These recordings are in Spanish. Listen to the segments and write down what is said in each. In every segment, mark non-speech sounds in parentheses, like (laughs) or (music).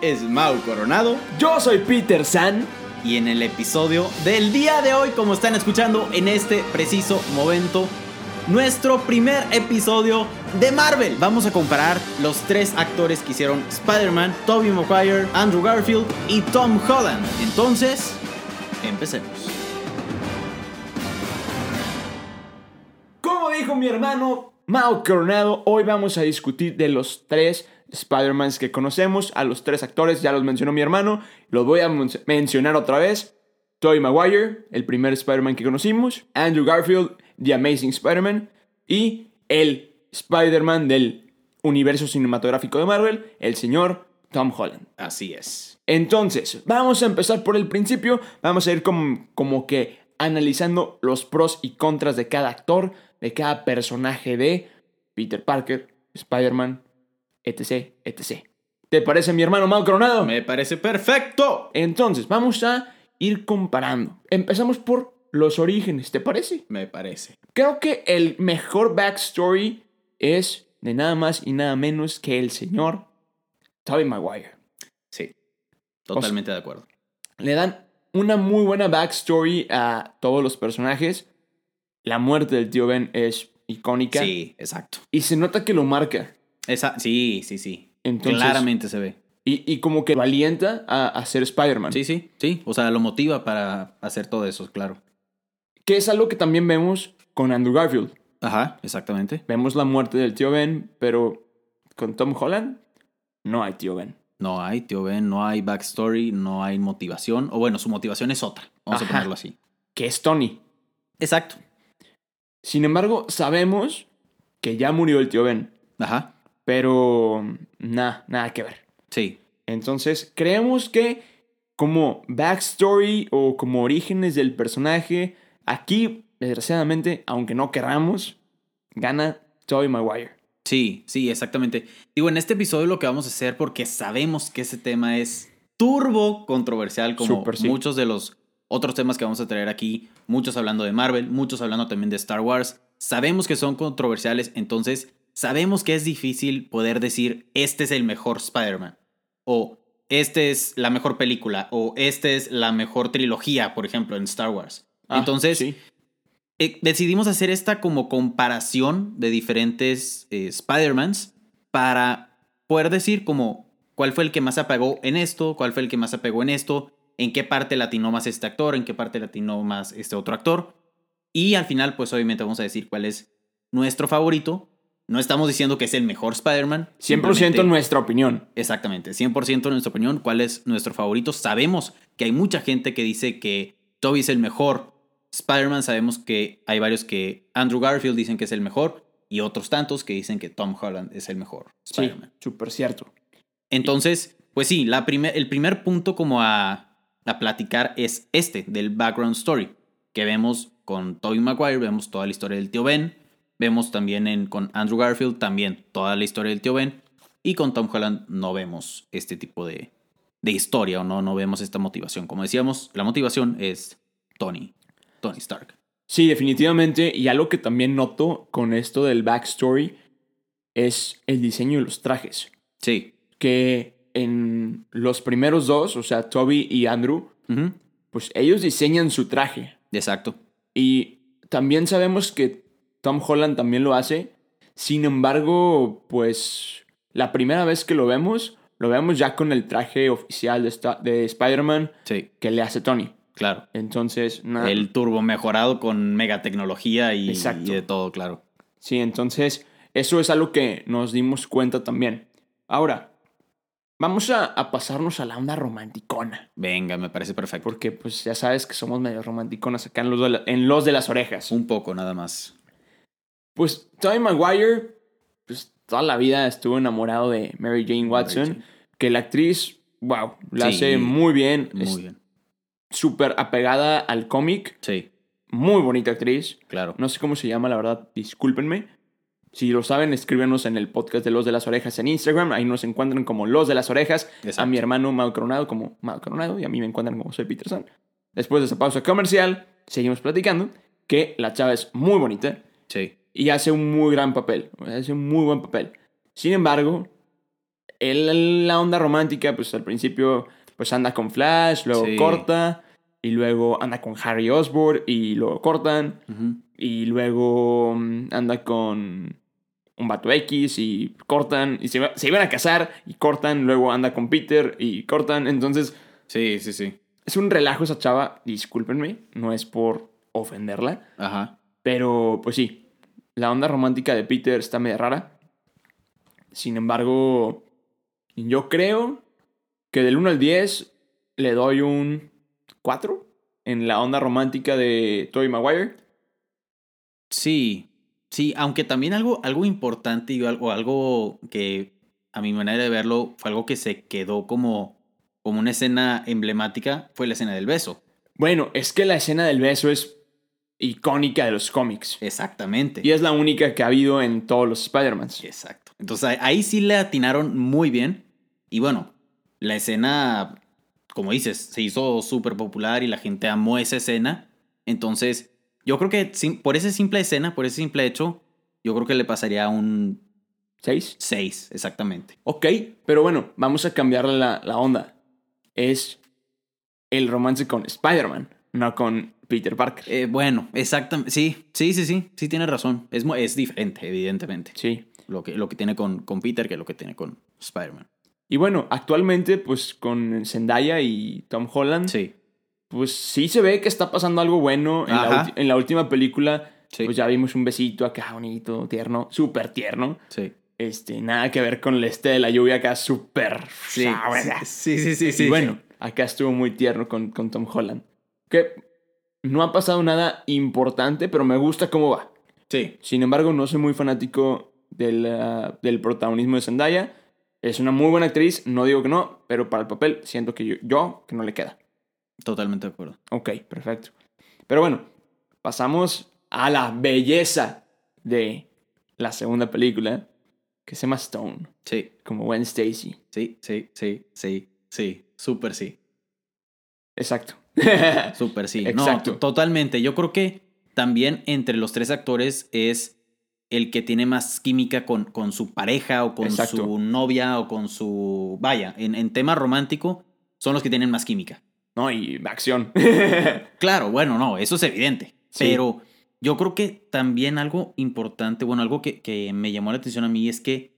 es Mau Coronado Yo soy Peter San. y en el episodio del día de hoy, como están escuchando en este preciso momento, nuestro primer episodio de Marvel. Vamos a comparar los tres actores que hicieron Spider-Man, Tobey Maguire, Andrew Garfield y Tom Holland. Entonces, empecemos. Como dijo mi hermano Mao Coronado, hoy vamos a discutir de los tres Spider-Mans que conocemos, a los tres actores, ya los mencionó mi hermano, los voy a men- mencionar otra vez. Tobey Maguire, el primer Spider-Man que conocimos, Andrew Garfield, The Amazing Spider-Man, y el Spider-Man del universo cinematográfico de Marvel, el señor Tom Holland. Así es. Entonces, vamos a empezar por el principio. Vamos a ir como, como que analizando los pros y contras de cada actor, de cada personaje de Peter Parker, Spider-Man, etc, etc. ¿Te parece mi hermano Mau Coronado? Me parece perfecto. Entonces, vamos a ir comparando. Empezamos por los orígenes, ¿te parece? Me parece. Creo que el mejor backstory es de nada más y nada menos que el señor Tobey Maguire. Sí. Totalmente de acuerdo. le dan una muy buena backstory a todos los personajes. La muerte del tío Ben es icónica. Sí, exacto. Y se nota que lo marca. Esa, sí, sí, sí. Entonces- Claramente se ve. Y, y como que lo alienta a, a ser Spider-Man. Sí, sí, sí. O sea, lo motiva para hacer todo eso, claro. Que es algo que también vemos con Andrew Garfield. Ajá, exactamente. Vemos la muerte del tío Ben, pero con Tom Holland no hay tío Ben. No hay, tío Ben, no hay backstory, no hay motivación. O bueno, su motivación es otra. Vamos Ajá. a ponerlo así. Que es Tony. Exacto. Sin embargo, sabemos que ya murió el tío Ben. Ajá. Pero nada, nada que ver. Sí. Entonces, creemos que como backstory o como orígenes del personaje, aquí, desgraciadamente, aunque no querramos, gana Tobey Maguire. Sí, sí, exactamente. Digo, en este episodio lo que vamos a hacer, porque sabemos que ese tema es turbo controversial, como sí. muchos de los otros temas que vamos a traer aquí, muchos hablando de Marvel, muchos hablando también de Star Wars. Sabemos que son controversiales, entonces sabemos que es difícil poder decir, este es el mejor Spider-Man, o este es la mejor película, o esta es la mejor trilogía, por ejemplo, en Star Wars. Ah, entonces, sí. eh, decidimos hacer esta como comparación de diferentes eh, Spider-Mans para poder decir como cuál fue el que más se apegó en esto, cuál fue el que más se apegó en esto, en qué parte latinó más este actor, en qué parte latinó más este otro actor. Y al final, pues obviamente vamos a decir cuál es nuestro favorito. No estamos diciendo que es el mejor Spider-Man. 100% simplemente- nuestra opinión. Exactamente, 100% nuestra opinión, cuál es nuestro favorito. Sabemos que hay mucha gente que dice que Toby es el mejor Spider-Man, sabemos que hay varios que Andrew Garfield dicen que es el mejor y otros tantos que dicen que Tom Holland es el mejor Spider-Man. súper cierto. Entonces, pues sí, la primer- el primer punto como a, a platicar es este, del background story, que vemos con Tobey Maguire, vemos toda la historia del tío Ben, vemos también en, con Andrew Garfield también toda la historia del tío Ben, y con Tom Holland no vemos este tipo de, de historia o no, no vemos esta motivación. Como decíamos, la motivación es Tony, Tony Stark. Sí, definitivamente. Y algo que también noto con esto del backstory es el diseño de los trajes. Sí. Que en los primeros dos, o sea, Toby y Andrew, pues ellos diseñan su traje. Exacto. Y también sabemos que Tom Holland también lo hace. Sin embargo, pues la primera vez que lo vemos, lo vemos ya con el traje oficial de, esta- de Spider-Man Sí, que le hace Tony. claro. Entonces, nada. El turbo mejorado con mega tecnología y, de todo, claro. Sí, entonces eso es algo que nos dimos cuenta también. Ahora, vamos a, a pasarnos a la onda romanticona. Venga, me parece perfecto. Porque pues ya sabes que somos medio romanticonas acá en los de, la- en los de las orejas. Un poco nada más. Pues Tobey Maguire, pues toda la vida estuvo enamorado de Mary Jane Watson. Jane. Que la actriz, wow, la Sí, hace muy bien. Muy es bien. súper apegada al cómic. Sí, Muy bonita actriz. claro. No sé cómo se llama, la verdad, discúlpenme. Si lo saben, escríbenos en el podcast de Los de las Orejas en Instagram. Ahí nos encuentran como Los de las Orejas. Exacto. A mi hermano Mau Coronado como Mau Coronado. Y a mí me encuentran como soy Peterson. Después de esa pausa comercial, seguimos platicando. Que la chava es muy bonita Sí, y hace un muy gran papel. Hace un muy buen papel. Sin embargo, él, la onda romántica, pues al principio, pues anda con Flash, luego Sí. corta. Y luego anda con Harry Osborn y luego cortan. Y luego mm, anda con un vato X y cortan. Y se, se iban a casar y cortan. Luego anda con Peter y cortan. Entonces, sí, sí, sí. es un relajo esa chava. Discúlpenme, no es por ofenderla. Ajá. Pero, pues sí, la onda romántica de Peter está medio rara. Sin embargo, yo creo que del 1 al 10 le doy un 4 en la onda romántica de Tobey Maguire. Sí, sí, aunque también algo, algo importante y algo, algo que a mi manera de verlo fue algo que se quedó como, como una escena emblemática, fue la escena del beso. Bueno, es que la escena del beso es icónica de los cómics. Exactamente. Y es la única que ha habido en todos los Spider-Mans. Exacto. Entonces ahí- sí le atinaron muy bien. Y bueno, la escena, como dices, se hizo súper popular y la gente amó esa escena. Entonces, yo creo que por esa simple escena, por ese simple hecho, yo creo que le pasaría un ¿Seis? 6, exactamente. Ok, pero bueno, vamos a cambiarle la, la onda. Es el romance con Spider-Man, no con Peter Parker. Eh, bueno, exactamente. Sí, sí, sí, sí. Sí, tienes razón. Es, es diferente, evidentemente. Sí. Lo que, lo que tiene con, con Peter que lo que tiene con Spider-Man. Y bueno, actualmente, pues con Zendaya y Tom Holland, Sí. pues sí se ve que está pasando algo bueno. En, la, en última película, Sí. pues ya vimos un besito acá bonito, tierno, súper tierno. Sí. Este, nada que ver con el este de la lluvia acá, súper. Sí, sí, sí, sí, sí. y bueno, acá estuvo muy tierno con, con Tom Holland. Que no ha pasado nada importante, pero me gusta cómo va. Sí. Sin embargo, no soy muy fanático del, ah, del protagonismo de Zendaya. Es una muy buena actriz, no digo que no, pero para el papel siento que yo, yo que no le queda. Totalmente de acuerdo. Ok, perfecto. Pero bueno, pasamos a la belleza de la segunda película, que se llama Stone, Sí, como Gwen Stacy. sí, sí, sí, sí, sí. Súper sí. Exacto. (laughs) Súper sí. Exacto. No, to- totalmente. Yo creo que también entre los tres actores es el que tiene más química con, con su pareja o con Exacto. su novia o con su... Vaya, en, en tema romántico son los que tienen más química. no, y acción. (laughs) Claro, bueno, no, eso es evidente. Sí. Pero yo creo que también algo importante, bueno, algo que, que me llamó la atención a mí es que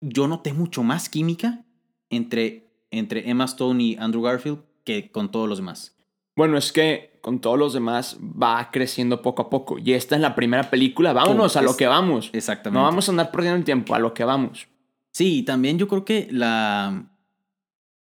yo noté mucho más química entre, entre Emma Stone y Andrew Garfield que con todos los demás. bueno, es que con todos los demás va creciendo poco a poco. Y esta es la primera película. Vámonos Pum, a lo que vamos. Exactamente. No vamos a andar perdiendo el tiempo, a lo que vamos. Sí, y también yo creo que la,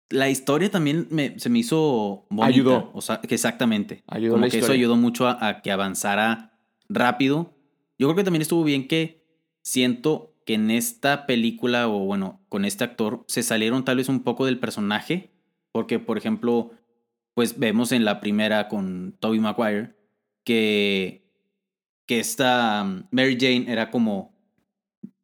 la historia también me- se me hizo bonita. Ayudó. O sea, que exactamente. Ayudó Como la que eso ayudó mucho a, a que avanzara rápido. Yo creo que también estuvo bien que siento que en esta película, o bueno, con este actor, se salieron tal vez un poco del personaje. Porque, por ejemplo, pues vemos en la primera con Toby Maguire que, que esta um, Mary Jane era como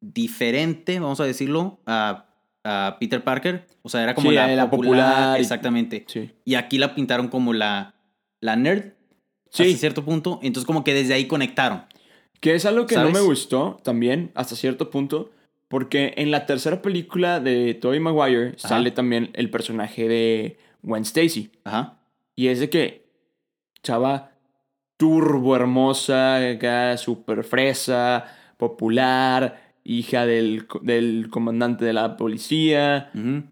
diferente, vamos a decirlo, a, a Peter Parker. O sea, era como Sí, la, la popular, popular y- Exactamente. Sí. Y aquí la pintaron como la, la nerd. Sí. Hasta cierto punto. Entonces, como que desde ahí conectaron. Que es algo que no me gustó también, hasta cierto punto. Porque en la tercera película de Tobey Maguire Ajá. sale también el personaje de Gwen Stacy. Ajá. Y es de que, chava, turbo hermosa, acá, super fresa, popular, hija del, del comandante de la policía, Ujú.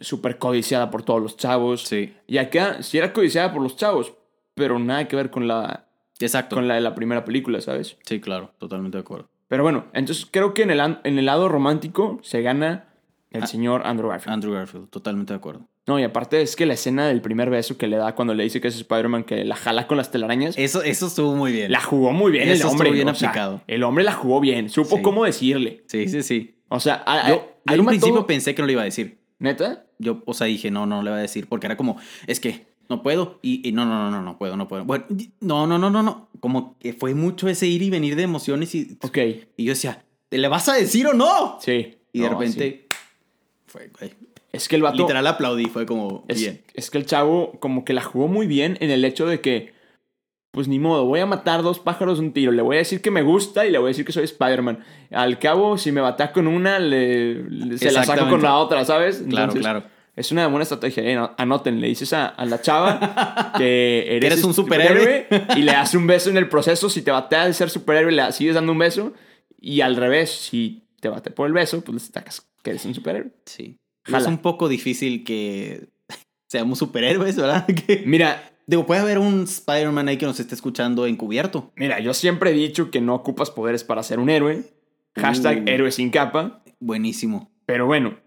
súper codiciada por todos los chavos. Sí, Y acá sí era codiciada por los chavos, pero nada que ver con la, exacto. con la de la primera película, ¿sabes? Sí, claro, totalmente de acuerdo. Pero bueno, entonces creo que en el, en el lado romántico se gana el Ah. señor Andrew Garfield. Andrew Garfield, totalmente de acuerdo. No, y aparte es que la escena del primer beso que le da cuando le dice que es Spider-Man, que la jala con las telarañas, Eso, eso estuvo muy bien. la jugó muy bien Eso el estuvo hombre. bien o sea, aplicado. el hombre la jugó bien, supo Sí. cómo decirle. Sí, sí, sí. O sea, a, Yo, mató- principio pensé que no le iba a decir. ¿Neta? Yo, o sea, dije, no, no le voy a decir, porque era como, es que no puedo, y, y no, no, no, no, no puedo, no puedo. Bueno, no, no, no, no, no. Como que fue mucho ese ir y venir de emociones y, Ok, y yo decía, ¿te le vas a decir o no? sí. Y de No, repente, sí. fue, güey. Es que el vato... Literal aplaudí, fue como, Es, bien. es que el chavo como que la jugó muy bien en el hecho de que, pues ni modo, voy a matar dos pájaros de un tiro. Le voy a decir que me gusta y le voy a decir que soy Spider-Man. Al cabo, si me batea con una, le, le- se la saco con la otra, ¿sabes? Claro, claro. Es una buena estrategia. eh, no- Anoten, le dices a, a la chava que (laughs) eres, eres un superhéroe. y le das un beso en el proceso. Si te batea de ser superhéroe, le sigues dando un beso. Y al revés, si te bate por el beso, pues le sacas que eres un superhéroe. Sí. Jala. Es un poco difícil que (laughs) seamos superhéroes, ¿verdad? (laughs) Que- Mira, Digo, puede haber un Spider-Man ahí que nos esté escuchando encubierto. Mira, yo siempre he dicho que no ocupas poderes para ser un héroe. Hashtag Uh. héroe sin capa. Buenísimo. Pero bueno,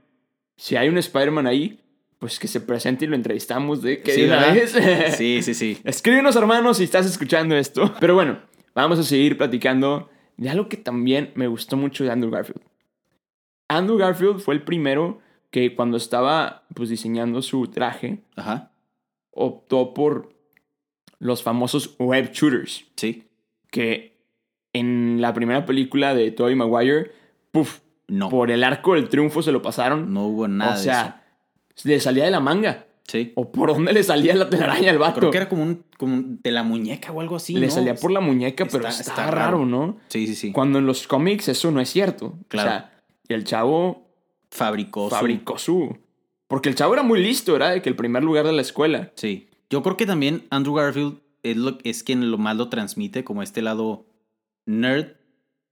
si hay un Spider-Man ahí, pues que se presente y lo entrevistamos de que Sí. (laughs) Sí, sí, sí. Escríbenos, hermanos, si estás escuchando esto. Pero bueno, vamos a seguir platicando de algo que también me gustó mucho de Andrew Garfield. Andrew Garfield fue el primero que cuando estaba pues diseñando su traje Ajá. optó por los famosos web shooters. Sí. que en la primera película de Tobey Maguire, puff, No. por el arco del triunfo se lo pasaron. No hubo nada o sea, le salía de la manga. Sí. ¿O por dónde le salía la telaraña al vato? Creo que era como un, como de la muñeca o algo así. le ¿no? salía por la muñeca, pero Está- raro, raro. ¿no? Sí, sí, sí. Cuando en los cómics eso no es cierto. Claro. O sea, el chavo Fabricó. su- fabricó su... Porque el chavo era muy listo, ¿verdad? De que el primer lugar de la escuela. Sí. Yo creo que también Andrew Garfield es, lo, es quien lo más lo transmite, como este lado nerd.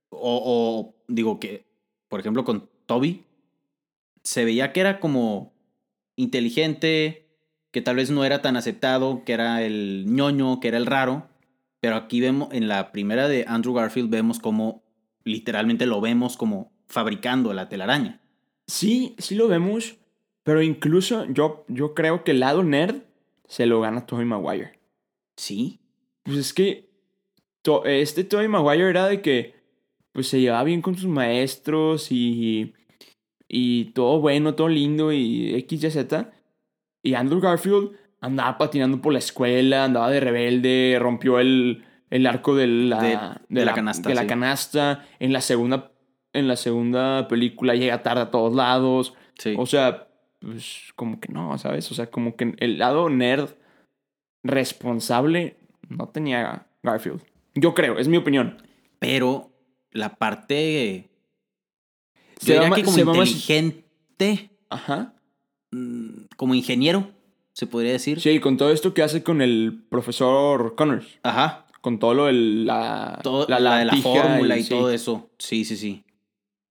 O, o digo que, por ejemplo, con Toby, se veía que era como inteligente, que tal vez no era tan aceptado, que era el ñoño, que era el raro. Pero aquí vemos, en la primera de Andrew Garfield, vemos como literalmente lo vemos como fabricando la telaraña. Sí, sí lo vemos, pero incluso yo, yo creo que el lado nerd se lo gana Tobey Maguire. Sí. Pues es que to- este Tobey Maguire era de que pues se llevaba bien con sus maestros y, y todo bueno, todo lindo y X, Y, Z. Y Andrew Garfield andaba patinando por la escuela, andaba de rebelde, rompió el, el arco de la, De- de la canasta, de la canasta. En la segunda, en la segunda película llega tarde a todos lados. Sí. O sea, pues como que no, ¿sabes? O sea, como que el lado nerd responsable no tenía Garfield. Yo creo, es mi opinión. Pero la parte. Se Yo diría va que ma- como va inteligente, Ajá. mm, como ingeniero, se podría decir. Sí, con todo esto que hace con el profesor Connors. Ajá. Con todo lo de la, Todo, la, de la fórmula y sí. todo eso. Sí, sí, sí.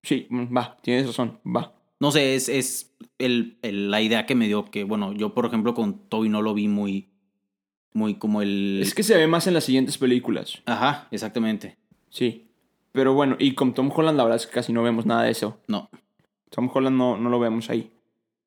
Sí, mm, va, tienes razón, va. No sé, es, es el, el- la idea que me dio que, bueno, yo por ejemplo con Toby no lo vi muy. Muy como el. Es que se ve más en las siguientes películas. Ajá, exactamente. Sí. Pero bueno, y con Tom Holland la verdad es que casi no vemos nada de eso. No. Tom Holland no, no lo vemos ahí.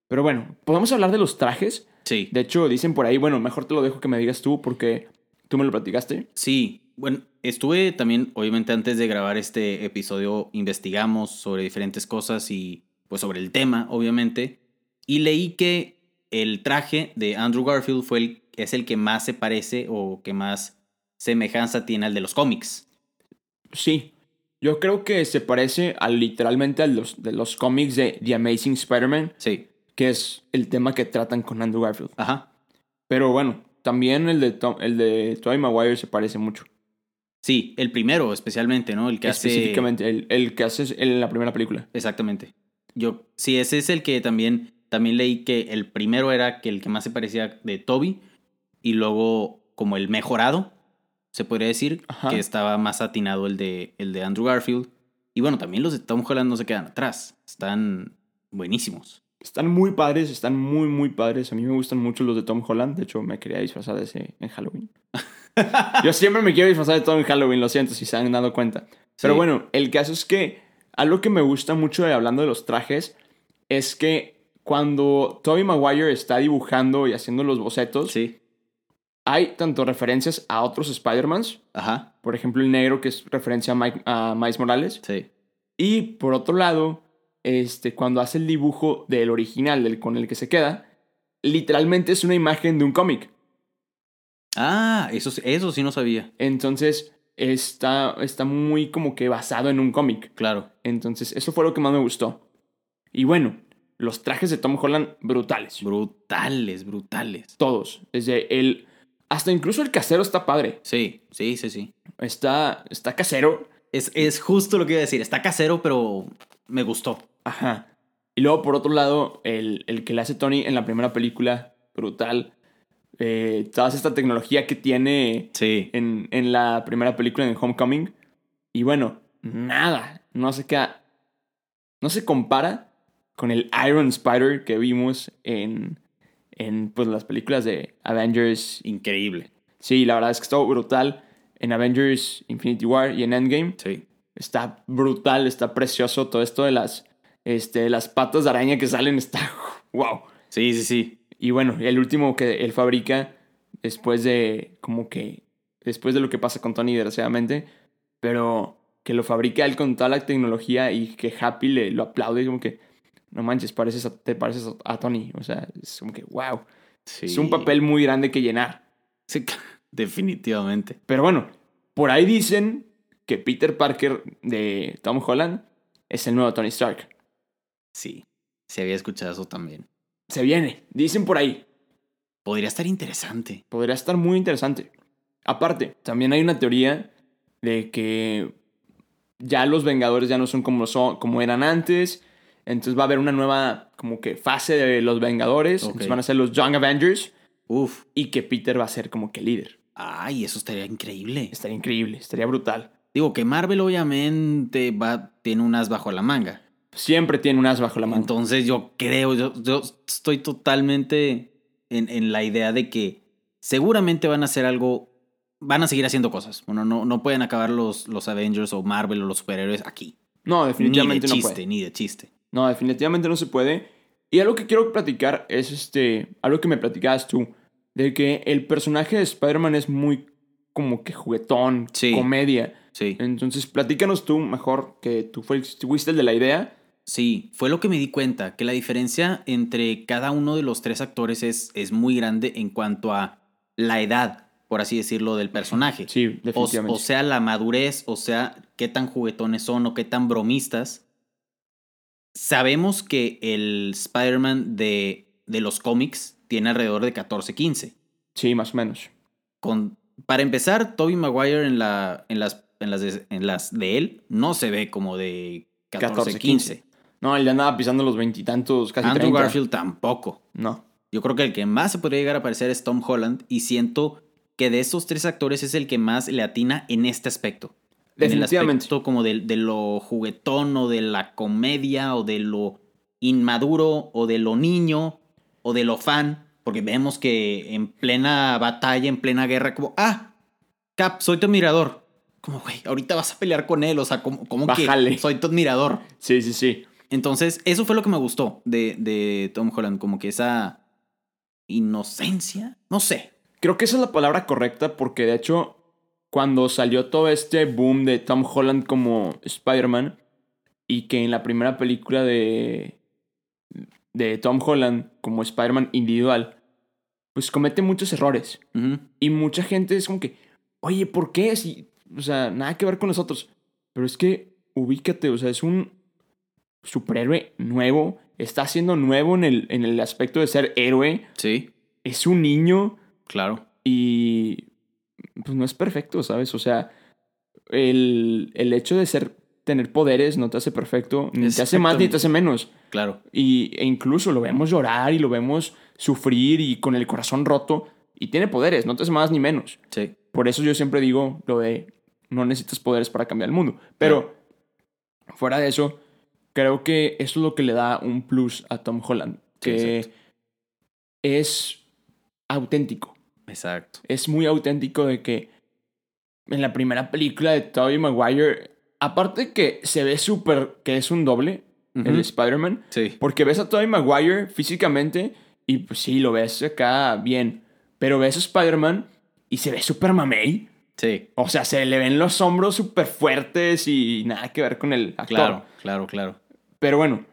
Pero bueno, ¿podemos hablar de los trajes? Sí. De hecho, dicen por ahí, bueno, mejor te lo dejo que me digas tú porque tú me lo platicaste. Sí, bueno, estuve también, obviamente antes de grabar este episodio, investigamos sobre diferentes cosas y pues sobre el tema, obviamente, y leí que el traje de Andrew Garfield fue el, es el que más se parece o que más semejanza tiene al de los cómics. Sí. Yo creo que se parece a, literalmente a los de los cómics de The Amazing Spider-Man, Sí, que es el tema que tratan con Andrew Garfield. ajá. Pero bueno, también el de, Tom, el de Tobey Maguire se parece mucho. Sí, el primero especialmente, ¿no? El que hace... Específicamente, el, el que hace en la primera película. Exactamente. Yo, sí, ese es el que también, también leí que el primero era que el que más se parecía de Toby y luego como el mejorado, se podría decir, Ajá. que estaba más atinado el de, el de Andrew Garfield. Y bueno, también los de Tom Holland no se quedan atrás. Están buenísimos. Están muy padres, están muy, muy padres. A mí me gustan mucho los de Tom Holland. De hecho, me quería disfrazar de ese en Halloween. (laughs) Yo siempre me quiero disfrazar de todo en Halloween, lo siento si se han dado cuenta. Pero Sí. bueno, el caso es que algo que me gusta mucho de hablando de los trajes es que cuando Tobey Maguire está dibujando y haciendo los bocetos, Sí. Hay tanto referencias a otros Spider-Mans, Ajá. por ejemplo el negro que es referencia a, Mike, a Miles Morales, Sí. y por otro lado, este, cuando hace el dibujo del original, del con el que se queda, literalmente es una imagen de un cómic. Ah, eso, sí- eso sí no sabía. Entonces está, está muy como que basado en un cómic. Claro. Entonces eso fue lo que más me gustó. Y bueno, los trajes de Tom Holland brutales. Brutales, brutales. Todos. Desde el... Hasta incluso el casero está padre. Sí, sí, sí, sí. Está, está casero. Es, es justo lo que iba a decir. Está casero, pero me gustó. Ajá. Y luego, por otro lado, el, el que le hace Tony en la primera película, brutal. Eh, toda esta tecnología que tiene Sí. en, en la primera película en Homecoming. Y bueno, nada. No se queda. No se compara con el Iron Spider que vimos en, en pues, las películas de Avengers. Increíble. Sí, la verdad es que estuvo brutal. En Avengers Infinity War y en Endgame. Sí. Está brutal, está precioso. Todo esto de las, este, las patas de araña que salen está (laughs) wow. Sí, sí, sí. Y bueno, el último que él fabrica después de como que después de lo que pasa con Tony desgraciadamente, pero que lo fabrica él con toda la tecnología y que Happy le lo aplaude como que no manches, pareces a- te pareces a, a Tony, o sea, es como que wow. Sí. Es un papel muy grande que llenar. Sí, (laughs) definitivamente. Pero bueno, por ahí dicen que Peter Parker de Tom Holland es el nuevo Tony Stark. Sí. Se había escuchado eso también. Se viene, dicen por ahí. Podría estar interesante. Podría estar muy interesante. Aparte, también hay una teoría de que ya los Vengadores ya no son como, son, como eran antes. Entonces va a haber una nueva como que fase de los Vengadores. Entonces van a ser los Young Avengers. Uf. Y que Peter va a ser como que líder. Ay, eso estaría increíble. Estaría increíble, estaría brutal. Digo que Marvel obviamente va, tiene un as bajo la manga. Siempre tiene un as bajo la mano. Entonces yo creo, yo, yo estoy totalmente en, en la idea de que seguramente van a hacer algo, van a seguir haciendo cosas. Bueno, no, no pueden acabar los, los Avengers o Marvel o los superhéroes aquí. No, definitivamente ni de no chiste, puede. ni de chiste. No, definitivamente no se puede. Y algo que quiero platicar es este. Algo que me platicabas tú. De que el personaje de Spider-Man es muy como que juguetón, Sí. comedia. Sí. Entonces, platícanos tú mejor que tú fuiste el de la idea. Sí, fue lo que me di cuenta, que la diferencia entre cada uno de los tres actores es, es muy grande en cuanto a la edad, por así decirlo, del personaje. Sí, O, definitivamente. o sea, la madurez, o sea, qué tan juguetones son o qué tan bromistas. Sabemos que el Spider-Man de, de los cómics tiene alrededor de 14, 15. sí, más o menos. Con, para empezar, Tobey Maguire en, la, en, las, en, las de, en las de él no se ve como de 14, 14, 15. No, él ya andaba pisando los veintitantos, casi Andrew 30. Garfield tampoco. No. Yo creo que el que más se podría llegar a parecer es Tom Holland y siento que de esos tres actores es el que más le atina en este aspecto. En el Definitivamente. aspecto como de, de lo juguetón o de la comedia o de lo inmaduro o de lo niño o de lo fan. Porque vemos que en plena batalla, en plena guerra, como, ah, Cap, soy tu admirador. Como, güey, ahorita vas a pelear con él, o sea, como, como que soy tu admirador. Sí, sí, sí. Entonces, eso fue lo que me gustó de, de Tom Holland, como que esa inocencia, no sé. Creo que esa es la palabra correcta porque de hecho cuando salió todo este boom de Tom Holland como Spider-Man y que en la primera película de, de Tom Holland como Spider-Man individual, pues comete muchos errores. Y mucha gente es como que, oye, ¿por qué? Si, o sea, nada que ver con nosotros. Pero es que ubícate, o sea, es un superhéroe nuevo, está siendo nuevo en el, en el aspecto de ser héroe, Sí, es un niño claro. y pues no es perfecto, ¿sabes? O sea, el, el hecho de ser tener poderes no te hace perfecto, ni te hace más ni te hace menos. Claro. Y, e incluso lo vemos llorar y lo vemos sufrir y con el corazón roto. Y tiene poderes, no te hace más ni menos. Sí. Por eso yo siempre digo lo de no necesitas poderes para cambiar el mundo. Pero fuera de eso, creo que eso es lo que le da un plus a Tom Holland. Que es auténtico. Exacto. Es muy auténtico de que en la primera película de Tobey Maguire, aparte que se ve súper que es un doble, el. Spider-Man, Sí. porque ves a Tobey Maguire físicamente y pues sí, lo ves acá bien. Pero ves a Spider-Man y se ve súper mamey. Sí. O sea, se le ven los hombros súper fuertes y nada que ver con el actor. Claro, claro, claro. Pero bueno,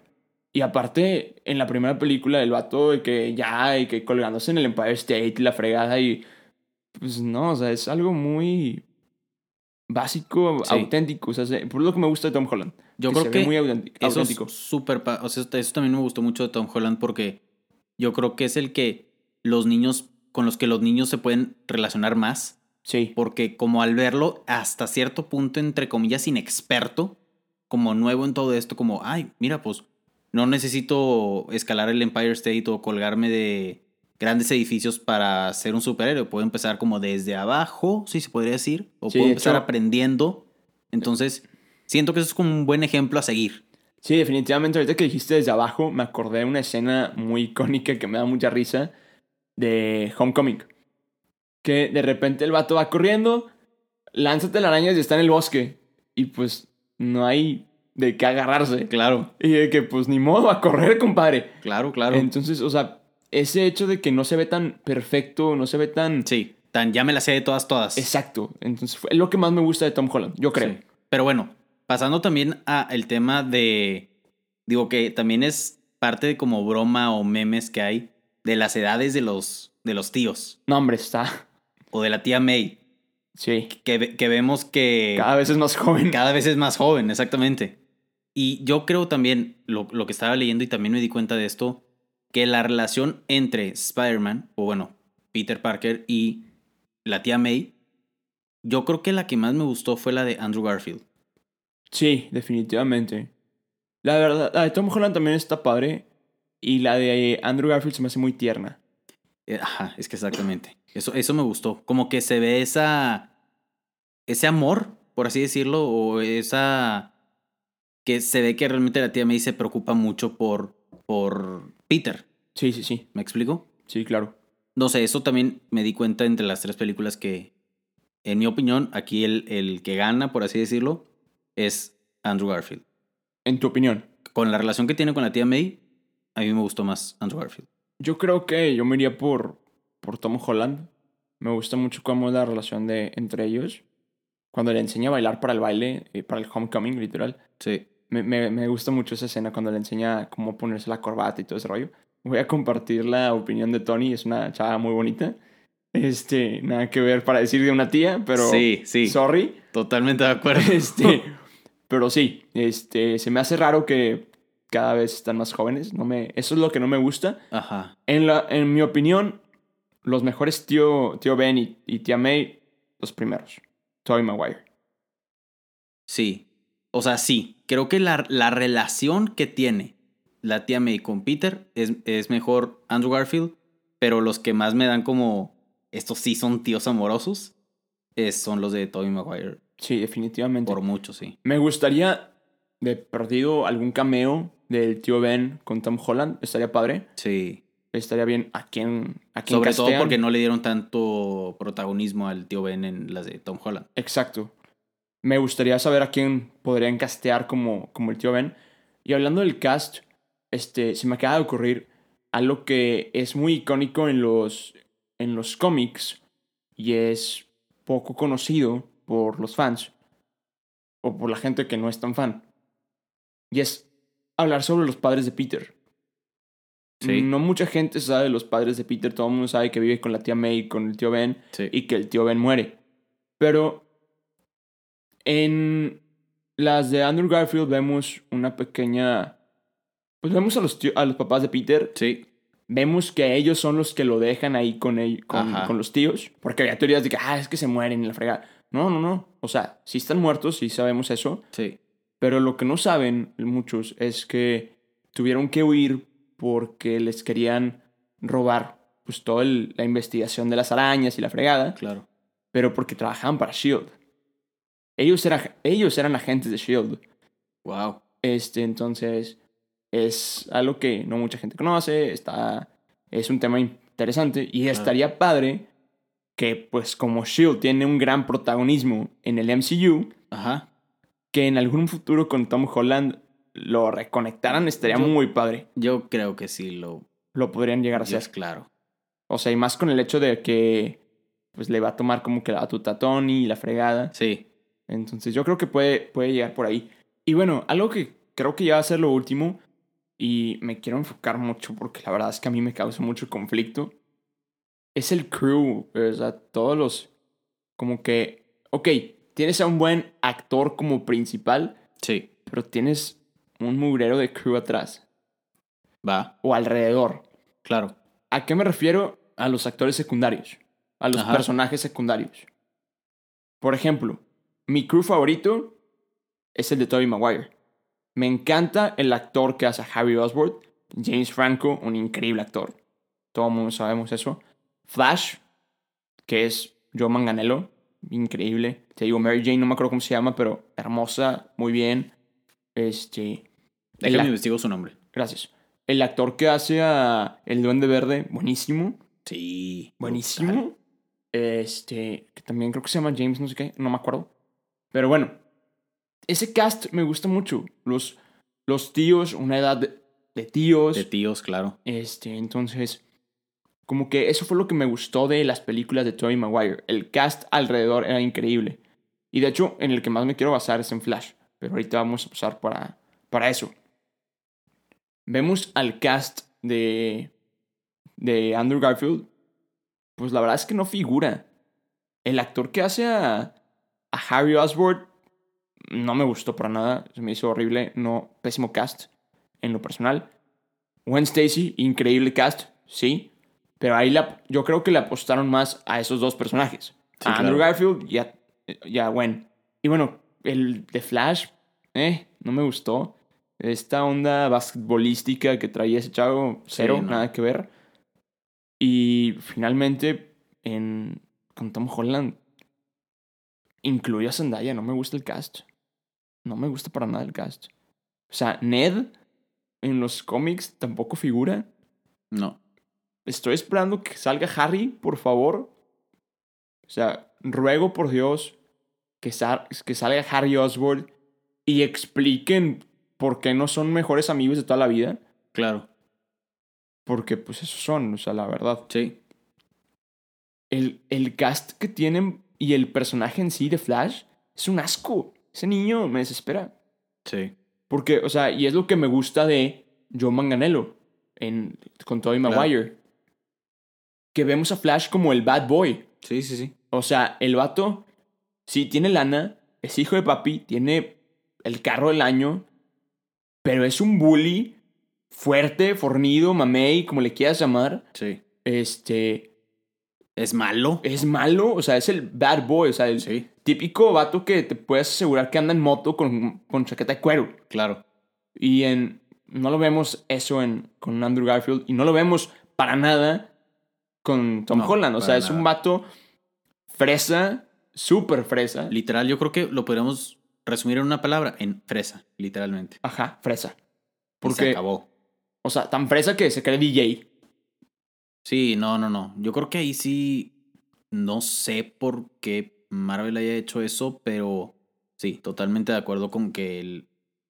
y aparte, en la primera película, el vato de que ya, y que colgándose en el Empire State la fregada y... Pues no, o sea, es algo muy básico, Sí. auténtico. O sea, se- por lo que me gusta de Tom Holland. Yo que creo que muy auténtico. Eso es súper... O sea, eso también me gustó mucho de Tom Holland porque yo creo que es el que los niños... Con los que los niños se pueden relacionar más. Sí, Porque como al verlo hasta cierto punto, entre comillas, inexperto, como nuevo en todo esto, como, ay, mira, pues no necesito escalar el Empire State o colgarme de grandes edificios para ser un superhéroe. Puedo empezar como desde abajo, si se podría decir, o Sí, puedo empezar hecho- aprendiendo. Entonces, siento que eso es como un buen ejemplo a seguir. sí, definitivamente. Ahorita que dijiste desde abajo, me acordé de una escena muy icónica que me da mucha risa de Homecoming. Que de repente el vato va corriendo, lánzate la araña y está en el bosque. Y pues no hay de qué agarrarse. Claro, Y de que pues ni modo a correr, compadre. claro, claro. Entonces, o sea, ese hecho de que no se ve tan perfecto, no se ve tan sí, tan ya me la sé de todas, todas. exacto. Entonces, fue lo que más me gusta de Tom Holland, yo creo. Sí. Pero bueno, pasando también a el tema de, digo que también es parte de como broma o memes que hay de las edades de los, de los tíos No, hombre, está. o de la tía May, Sí. que, que vemos que Cada vez es más joven. cada vez es más joven, exactamente. Y yo creo también, lo, lo que estaba leyendo y también me di cuenta de esto, que la relación entre Spider-Man, o bueno, Peter Parker y la tía May, yo creo que la que más me gustó fue la de Andrew Garfield. Sí, definitivamente. La verdad, la de Tom Holland también está padre. Y la de Andrew Garfield se me hace muy tierna. Eh, Ajá, es que exactamente. Eso, eso me gustó. Como que se ve esa. ese amor, por así decirlo, o esa. Que se ve que realmente la tía May se preocupa mucho por. por Peter. Sí, sí, sí. ¿Me explico? Sí, claro. No sé, eso también me di cuenta entre las tres películas que, en mi opinión, aquí el, el que gana, por así decirlo, es Andrew Garfield. En tu opinión. Con la relación que tiene con la tía May, a mí me gustó más Andrew Garfield. Yo creo que yo me iría por, por Tom Holland. Me gusta mucho cómo es la relación de, entre ellos. Cuando le enseña a bailar para el baile, eh, para el homecoming, literal. Sí. Me, me, me gusta mucho esa escena cuando le enseña cómo ponerse la corbata y todo ese rollo. Voy a compartir la opinión de Tony, es una chava muy bonita. Este, nada que ver para decir de una tía, pero. Sí, sí. Sorry. Totalmente de acuerdo. (laughs) Este, (laughs) pero sí, este, se me hace raro que cada vez están más jóvenes. No me, eso es lo que no me gusta. Ajá. En, la, en mi opinión, los mejores tío, tío Ben y, y tía May, los primeros. Tobey Maguire. Sí. O sea, sí. Creo que la, la relación que tiene la tía May con Peter es, es mejor Andrew Garfield, pero los que más me dan como estos sí son tíos amorosos es, son los de Tobey Maguire. Sí, definitivamente. Por mucho, sí. Me gustaría, de perdido, algún cameo del tío Ben con Tom Holland. Estaría padre. Sí. Estaría bien a quién, a quién Sobre todo porque no le dieron tanto protagonismo al tío Ben en las de Tom Holland. Exacto. Me gustaría saber a quién podrían castear como, como el tío Ben. Y hablando del cast, este, se me acaba de ocurrir algo que es muy icónico en los, en los cómics y es poco conocido por los fans o por la gente que no es tan fan. Y es hablar sobre los padres de Peter. Sí. No mucha gente sabe de los padres de Peter, todo el mundo sabe que vive con la tía May, con el tío Ben Sí. y que el tío Ben muere. Pero en las de Andrew Garfield vemos una pequeña... Pues vemos a los, tío- a los papás de Peter, Sí. vemos que ellos son los que lo dejan ahí con, el- con, con los tíos, porque había teorías de que, ah, es que se mueren en la fregada. No, no, no. O sea, sí están muertos, sí sabemos eso, Sí. pero lo que no saben muchos es que tuvieron que huir porque les querían robar pues toda el- la investigación de las arañas y la fregada Claro. pero porque trabajaban para Shield. Ellos, era- ellos eran agentes de Shield. Wow. Este, entonces, es algo que no mucha gente conoce, está, es un tema interesante y estaría padre que, pues, como Shield tiene un gran protagonismo en el MCU, Ajá. que en algún futuro con Tom Holland lo reconectaran, estaría Yo- muy padre. Yo creo que sí lo Lo podrían llegar a es hacer. claro. O sea, y más con el hecho de que, pues, le va a tomar como que la batuta a Tony y la fregada. Sí. Entonces yo creo que puede, puede llegar por ahí. Y bueno, algo que creo que ya va a ser lo último y me quiero enfocar mucho porque la verdad es que a mí me causa mucho conflicto. Es el crew, o sea, todos los... Como que, ok, tienes a un buen actor como principal, Sí. pero tienes un mugrero de crew atrás Va. o alrededor. Claro. ¿A qué me refiero? A los actores secundarios, a los Ajá. personajes secundarios. Por ejemplo, mi crew favorito es el de Tobey Maguire. Me encanta el actor que hace a Harry Osborn, James Franco, un increíble actor. Todo el mundo sabemos eso. Flash, que es Joe Manganello, increíble. Te digo, Mary Jane, no me acuerdo cómo se llama, pero hermosa, muy bien. Este. Déjame investigo su nombre. Gracias. El actor que hace a El Duende Verde, buenísimo. Sí. Buenísimo. brutal. Este, que también creo que se llama James, no sé qué, no me acuerdo. Pero bueno, ese cast me gusta mucho. Los, los tíos, una edad de, de tíos. De tíos, claro. Este, entonces, como que eso fue lo que me gustó de las películas de Tobey Maguire. El cast alrededor era increíble. Y de hecho, en el que más me quiero basar es en Flash. Pero ahorita vamos a pasar para, para eso. Vemos al cast de, de Andrew Garfield. Pues la verdad es que no figura. El actor que hace a, a Harry Osborn no me gustó para nada. Se me hizo horrible. No, pésimo cast en lo personal. Gwen Stacy, increíble cast, sí. Pero ahí la, yo creo que le apostaron más a esos dos personajes. Sí, a Andrew claro. Garfield y a, y a Gwen. Y bueno, el de Flash, eh, no me gustó. Esta onda basquetbolística que traía ese chavo, cero, no. nada que ver. Y finalmente, en, con Tom Holland, incluyó a Zendaya. No me gusta el cast. No me gusta para nada el cast. O sea, Ned en los cómics tampoco figura. No. Estoy esperando que salga Harry, por favor. O sea, ruego por Dios que, sal- que salga Harry Osborn y expliquen por qué no son mejores amigos de toda la vida. Claro. Porque pues esos son, o sea, la verdad. Sí. El, el cast que tienen y el personaje en sí de Flash es un asco. Ese niño me desespera. Sí. Porque, o sea, y es lo que me gusta de Joe Manganello en, con Tobey Claro. Maguire. Que vemos a Flash como el bad boy. Sí, sí, sí. O sea, el vato sí tiene lana, es hijo de papi, tiene el carro del año, pero es un bully fuerte, fornido, mamey, como le quieras llamar. Sí. Este, ¿Es malo? es malo, o sea, es el bad boy, o sea, el Sí. típico vato que te puedes asegurar que anda en moto con, con chaqueta de cuero. Claro. Y en, no lo vemos eso en, con Andrew Garfield y no lo vemos para nada con Tom No, Holland. O sea, es un vato fresa, súper fresa. Literal, yo creo que lo podríamos resumir en una palabra, en fresa, literalmente. Ajá, fresa. Y se Porque, acabó. o sea, tan fresa que se cree DJ. Sí, no, no, no. Yo creo que ahí sí. No sé por qué Marvel haya hecho eso, pero sí, totalmente de acuerdo con que el,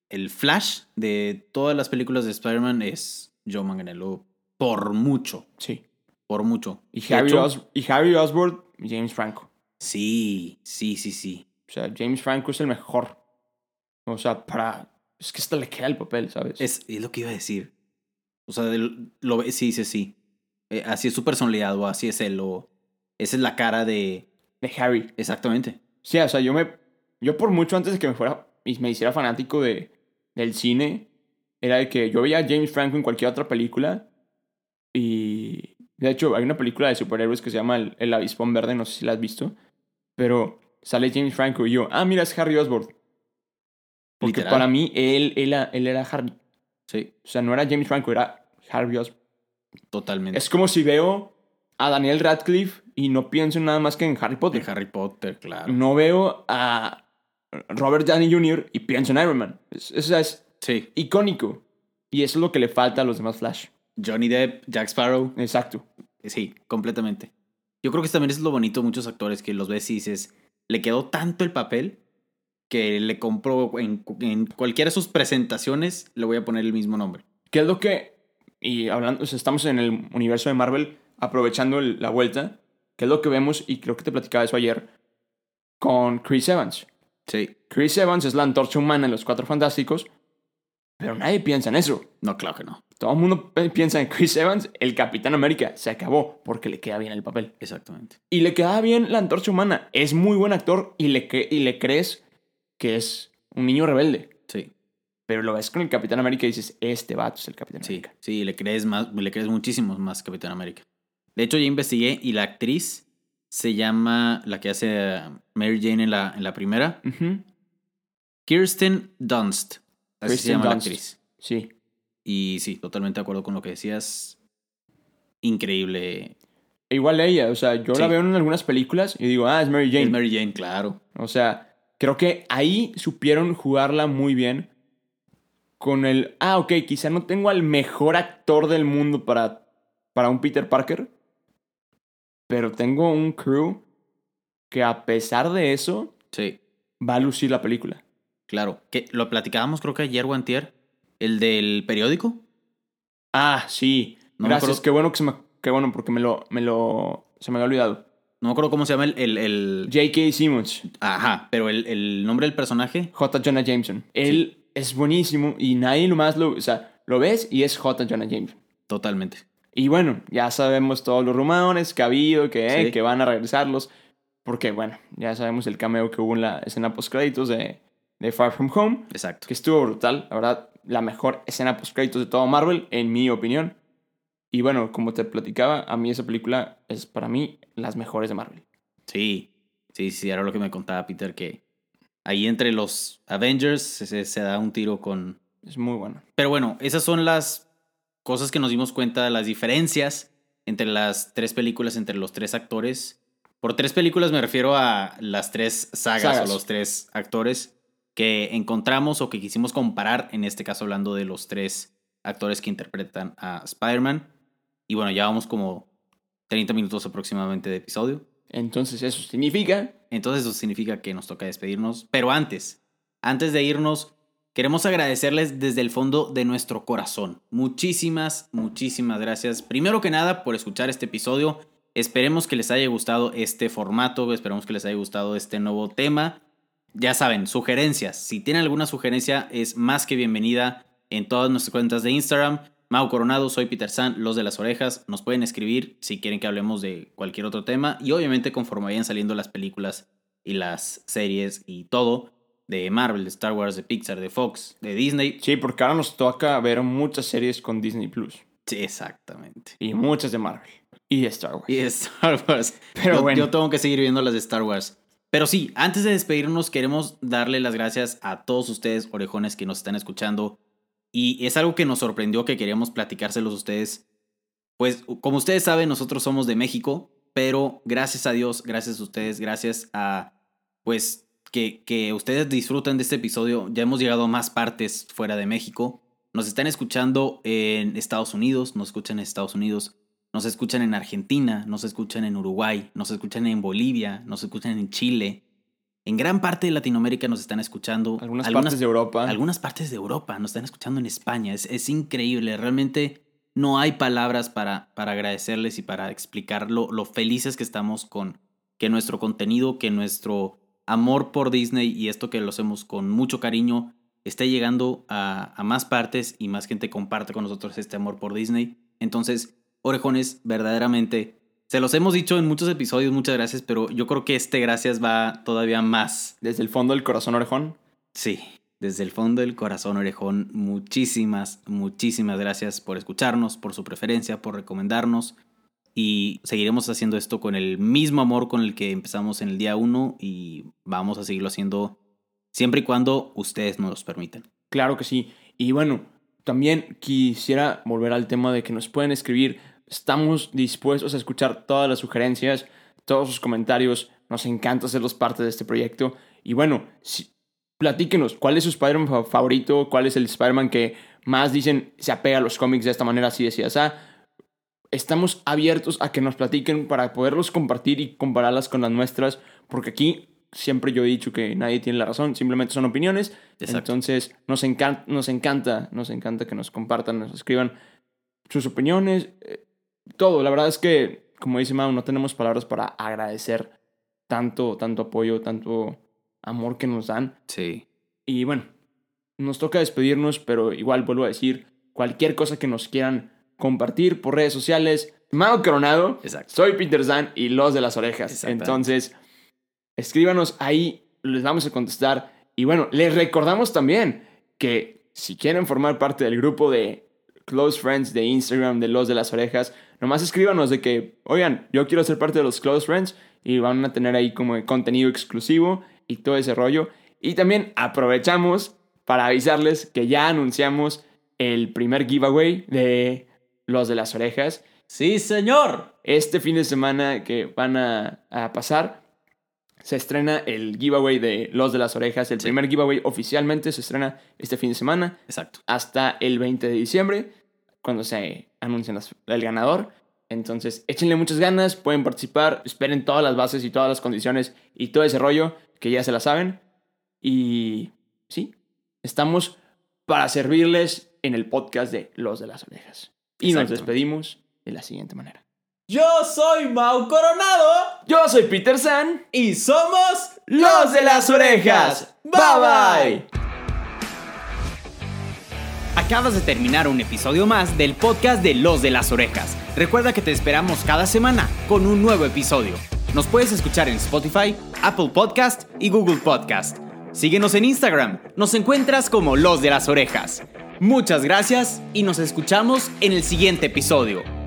el Flash de todas las películas de Spider-Man es Joe Manganiello por mucho, Sí. por mucho. Y Harry, Os- y Harry Osborn, James Franco. Sí, sí, sí, sí. O sea, James Franco es el mejor. O sea, para... Es que hasta le queda el papel, ¿sabes? Es, es lo que iba a decir. O sea, lo ves, sí, sí, sí. Eh, así es su personalidad, o así es él, o esa es la cara de. De Harry. Exactamente. Sí, o sea, yo me... Yo por mucho antes de que me fuera... Y me hiciera fanático de, del cine, era de que yo veía a James Franco en cualquier otra película. Y... De hecho, hay una película de superhéroes que se llama El, el Avispón Verde, no sé si la has visto. Pero sale James Franco y yo, ah, mira, es Harry Osborn. Porque Literal. para mí, él, él, él era Harry. Sí, O sea, no era James Franco, era Harry Osborn. Totalmente. Es como si veo a Daniel Radcliffe y no pienso en nada más que en Harry Potter. de Harry Potter, claro. No veo a, Robert Downey Jr. y pienso en Iron Man. Es, es, es Sí. icónico. Y eso es lo que le falta a los demás Flash. Johnny Depp, Jack Sparrow. Exacto. Sí, completamente. Yo creo que también es lo bonito de muchos actores que los ves y dices, le quedó tanto el papel que le compró en, en cualquiera de sus presentaciones, le voy a poner el mismo nombre. ¿Qué es lo que... Y hablando, o sea, estamos en el universo de Marvel aprovechando el- la vuelta. ¿Qué es lo que vemos? Y creo que te platicaba eso ayer con Chris Evans. Sí. Chris Evans es la antorcha humana en Los Cuatro Fantásticos, pero nadie piensa en eso. No, claro que no. Todo el mundo piensa en Chris Evans, el Capitán América. Se acabó porque le queda bien el papel. Exactamente. Y le queda bien la antorcha humana. Es muy buen actor y le, y le crees que es un niño rebelde. Pero lo ves con el Capitán América y dices, este vato es el Capitán Sí, América. sí, le crees más, le crees muchísimo más Capitán América. De hecho, ya investigué y la actriz se llama, la que hace Mary Jane en la, en la primera. Kirsten Dunst. Así se Kristen llama la actriz. Sí. Y sí, totalmente de acuerdo con lo que decías. Increíble. E igual ella, o sea, yo Sí. la veo en algunas películas y digo, ah, es Mary Jane. Es Mary Jane, claro. O sea, creo que ahí supieron jugarla muy bien. Con el, ah, ok, quizá no tengo al mejor actor del mundo para, para un Peter Parker. Pero tengo un crew que a pesar de eso Sí, va a lucir la película. claro. Que lo platicábamos creo que ayer o antier. El del periódico. Ah, sí. No Gracias, qué bueno que se me, qué bueno porque me lo, me lo, se me había olvidado. No me acuerdo cómo se llama el... el, el- J.K. Simmons, Ajá, pero el, el nombre del personaje. J. Jonah Jameson. Él es buenísimo y nadie lo más lo, o sea, lo ves y es J. Jonah Jameson. Totalmente. Y bueno, ya sabemos todos los rumores que ha habido, que, eh, Sí. que van a regresarlos. Porque bueno, ya sabemos el cameo que hubo en la escena post créditos de, de Far From Home, Exacto. que estuvo brutal. La verdad, la mejor escena post créditos de todo Marvel, en mi opinión. Y bueno, como te platicaba, a mí esa película es para mí las mejores de Marvel. Sí, sí, sí, era lo que me contaba Peter, que ahí entre los Avengers se, se da un tiro con... Es muy buena. Pero bueno, esas son las cosas que nos dimos cuenta, las diferencias entre las tres películas, entre los tres actores. Por tres películas me refiero a las tres sagas, Sagas. o los tres actores que encontramos o que quisimos comparar, en este caso hablando de los tres actores que interpretan a Spider-Man. Y bueno, ya vamos como 30 minutos aproximadamente de episodio. Entonces eso significa Entonces eso significa que nos toca despedirnos. Pero antes, antes de irnos, queremos agradecerles desde el fondo de nuestro corazón. Muchísimas, muchísimas gracias. Primero que nada por escuchar este episodio. Esperemos que les haya gustado este formato, esperemos que les haya gustado este nuevo tema. Ya saben, sugerencias. Si tienen alguna sugerencia es más que bienvenida en todas nuestras cuentas de Instagram. Mau Coronado, soy Peter San, los de las orejas. Nos pueden escribir si quieren que hablemos de cualquier otro tema. Y obviamente conforme vayan saliendo las películas y las series y todo de Marvel, de Star Wars, de Pixar, de Fox, de Disney. Sí, porque ahora nos toca ver muchas series con Disney Plus. Sí, exactamente. Y muchas de Marvel. Y de Star Wars. Y de Star Wars. (laughs) Pero yo, bueno. yo tengo que seguir viendo las de Star Wars. Pero sí, antes de despedirnos, queremos darle las gracias a todos ustedes, orejones, que nos están escuchando. Y es algo que nos sorprendió que queríamos platicárselos a ustedes. Pues, como ustedes saben, nosotros somos de México, pero gracias a Dios, gracias a ustedes, gracias a, pues, que, que ustedes disfruten de este episodio. Ya hemos llegado a más partes fuera de México. Nos están escuchando en Estados Unidos, nos escuchan en Estados Unidos, nos escuchan en Argentina, nos escuchan en Uruguay, nos escuchan en Bolivia, nos escuchan en Chile. En gran parte de Latinoamérica nos están escuchando. Algunas, partes de Europa. Algunas partes de Europa nos están escuchando en España. Es, es increíble. Realmente no hay palabras para, para agradecerles y para explicar lo, lo felices que estamos con que nuestro contenido, que nuestro amor por Disney y esto que lo hacemos con mucho cariño esté llegando a, a más partes y más gente comparte con nosotros este amor por Disney. Entonces, orejones, verdaderamente, se los hemos dicho en muchos episodios, muchas gracias, pero yo creo que este gracias va todavía más Desde el fondo del corazón orejón. Sí, desde el fondo del corazón, Orejón, muchísimas, muchísimas gracias por escucharnos, por su preferencia, por recomendarnos. Y seguiremos haciendo esto con el mismo amor con el que empezamos en el día 1 y vamos a seguirlo haciendo siempre y cuando ustedes nos los permitan. Claro que sí. Y bueno, también quisiera volver al tema de que nos pueden escribir. Estamos dispuestos a escuchar todas las sugerencias, todos sus comentarios. Nos encanta hacerlos parte de este proyecto. Y bueno, si platíquenos, ¿cuál es su Spider-Man fa- favorito? ¿Cuál es el Spider-Man que más dicen se apega a los cómics de esta manera, así, así, así? Estamos abiertos a que nos platiquen para poderlos compartir y compararlas con las nuestras, porque aquí siempre yo he dicho que nadie tiene la razón, simplemente son opiniones. Exacto. Entonces, nos, encan- nos encanta, nos encanta que nos compartan, nos escriban sus opiniones, eh, todo. La verdad es que, como dice Mau, no tenemos palabras para agradecer tanto, tanto apoyo, tanto amor que nos dan. Sí. Y bueno, nos toca despedirnos, pero igual vuelvo a decir, cualquier cosa que nos quieran compartir por redes sociales, Mau Coronado, Exacto. soy Peter Zan y los de las orejas. Entonces, escríbanos ahí, les vamos a contestar. Y bueno, les recordamos también que si quieren formar parte del grupo de Close Friends de Instagram de los de las orejas, nomás escríbanos de que, oigan, yo quiero ser parte de los Close Friends y van a tener ahí como contenido exclusivo y todo ese rollo. Y también aprovechamos para avisarles que ya anunciamos el primer giveaway de los de las orejas Sí, señor. este fin de semana que van a, a pasar, se estrena el giveaway de Los de las Orejas. El primer giveaway oficialmente se estrena este fin de semana Exacto. hasta el 20 de diciembre, cuando se anuncia las- el ganador. Entonces, échenle muchas ganas, pueden participar, esperen todas las bases y todas las condiciones y todo ese rollo que ya se la saben. Y sí, estamos para servirles en el podcast de Los de las Orejas. Y nos despedimos de la siguiente manera. Yo soy Mau Coronado Yo soy Peter San, y somos los de las orejas. Bye bye. Acabas de terminar un episodio más del podcast de Los de las Orejas. Recuerda que te esperamos cada semana con un nuevo episodio. Nos puedes escuchar en Spotify, Apple Podcast y Google Podcast. Síguenos en Instagram, nos encuentras como Los de las Orejas. Muchas gracias y nos escuchamos en el siguiente episodio.